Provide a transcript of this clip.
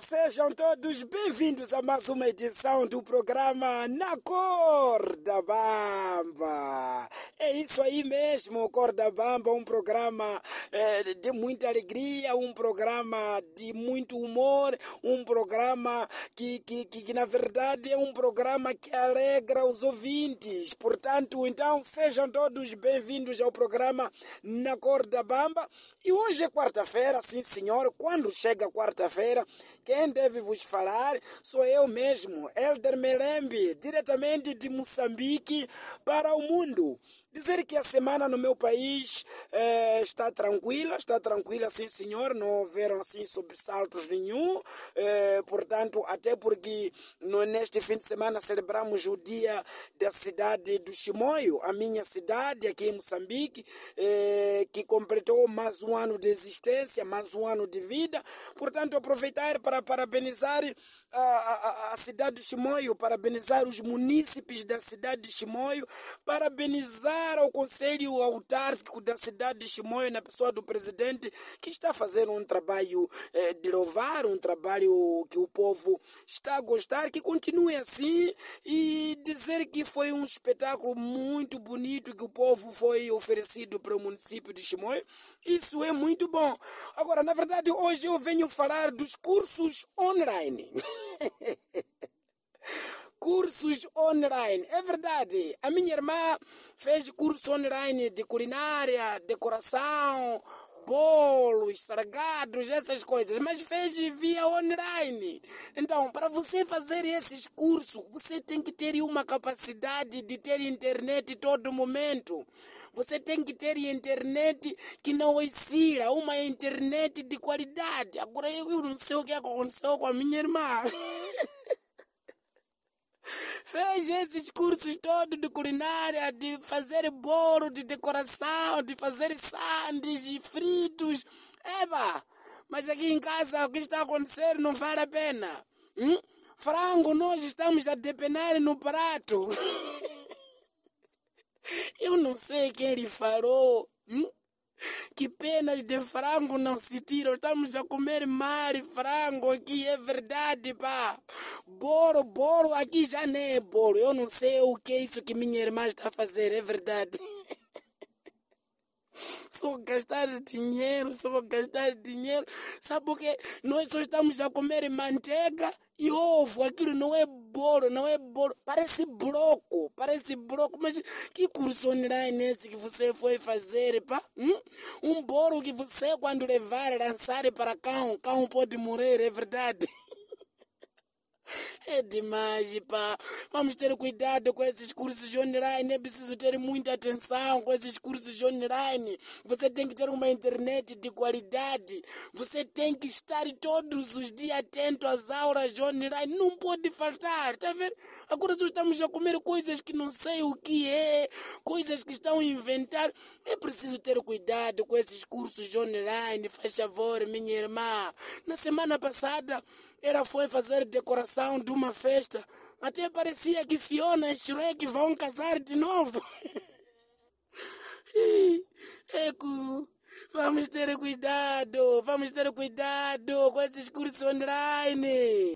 Sejam todos bem-vindos a mais uma edição do programa Na Corda Bamba. É isso aí mesmo, Corda Bamba, um programa eh, de muita alegria, um programa de muito humor, um programa que, que, que, que, na verdade é um programa que alegra os ouvintes. Portanto, então sejam todos bem-vindos ao programa Na Corda Bamba. E hoje é quarta-feira, sim senhor, quando chega quarta-feira, quem deve vos falar sou eu mesmo, Elder Melembe, diretamente de Moçambique para o mundo. Dizer que a semana no meu país eh, está tranquila, está tranquila, sim senhor, não houveram assim sobressaltos nenhum, eh, portanto, até porque no, neste fim de semana celebramos o dia da cidade do Chimoio, a minha cidade aqui em Moçambique, eh, que completou mais um ano de existência, mais um ano de vida, portanto, aproveitar para parabenizar a, a, a cidade de Chimoio, parabenizar os munícipes da cidade de Chimoio, parabenizar ao Conselho Autárquico da cidade de Chimoio, na pessoa do presidente, que está fazendo um trabalho eh, de louvar, um trabalho que o povo está a gostar, que continue assim e dizer que foi um espetáculo muito bonito que o povo foi oferecido para o município de Chimoio. Isso é muito bom. Agora, na verdade, hoje eu venho falar dos cursos online. cursos online. É verdade. A minha irmã fez curso online de culinária, decoração, bolos, salgados, essas coisas, mas fez via online. Então, para você fazer esses cursos, você tem que ter uma capacidade de ter internet todo momento. Você tem que ter internet que não oscila, uma internet de qualidade. Agora eu, não sei o que aconteceu com a minha irmã. fez esses cursos todos de culinária, de fazer bolo, de decoração, de fazer sandes, fritos. Eba! Mas aqui em casa o que está acontecendo não vale a pena. Hum? Frango, nós estamos a depenar no prato. Eu não sei quem lhe falou. Hum? Que penas de frango não se tiram. Estamos a comer mal frango aqui, é verdade, pá. Bolo, bolo, aqui já nem é bolo. Eu não sei o que é isso que minha irmã está a fazer, é verdade. Só gastar dinheiro, só gastar dinheiro. Sabe por quê? Nós só estamos a comer manteiga e ovo. Aquilo não é bolo, não é bolo. Parece bloco, parece bloco. Mas que curso online é esse que você foi fazer, pá? Hum? Um bolo que você, quando levar, lançar para cão, cão pode morrer, é verdade. É demais, pá. Vamos ter cuidado com esses cursos online. É preciso ter muita atenção com esses cursos online. Você tem que ter uma internet de qualidade. Você tem que estar todos os dias atento às aulas online. Não pode faltar, tá vendo? Agora só estamos a comer coisas que não sei o que é, coisas que estão a inventar. É preciso ter cuidado com esses cursos online. Faz favor, minha irmã. Na semana passada, ela foi fazer decoração de uma festa. Até parecia que Fiona e Shrek vão casar de novo. Eco, vamos ter cuidado, vamos ter cuidado com esses cursos online.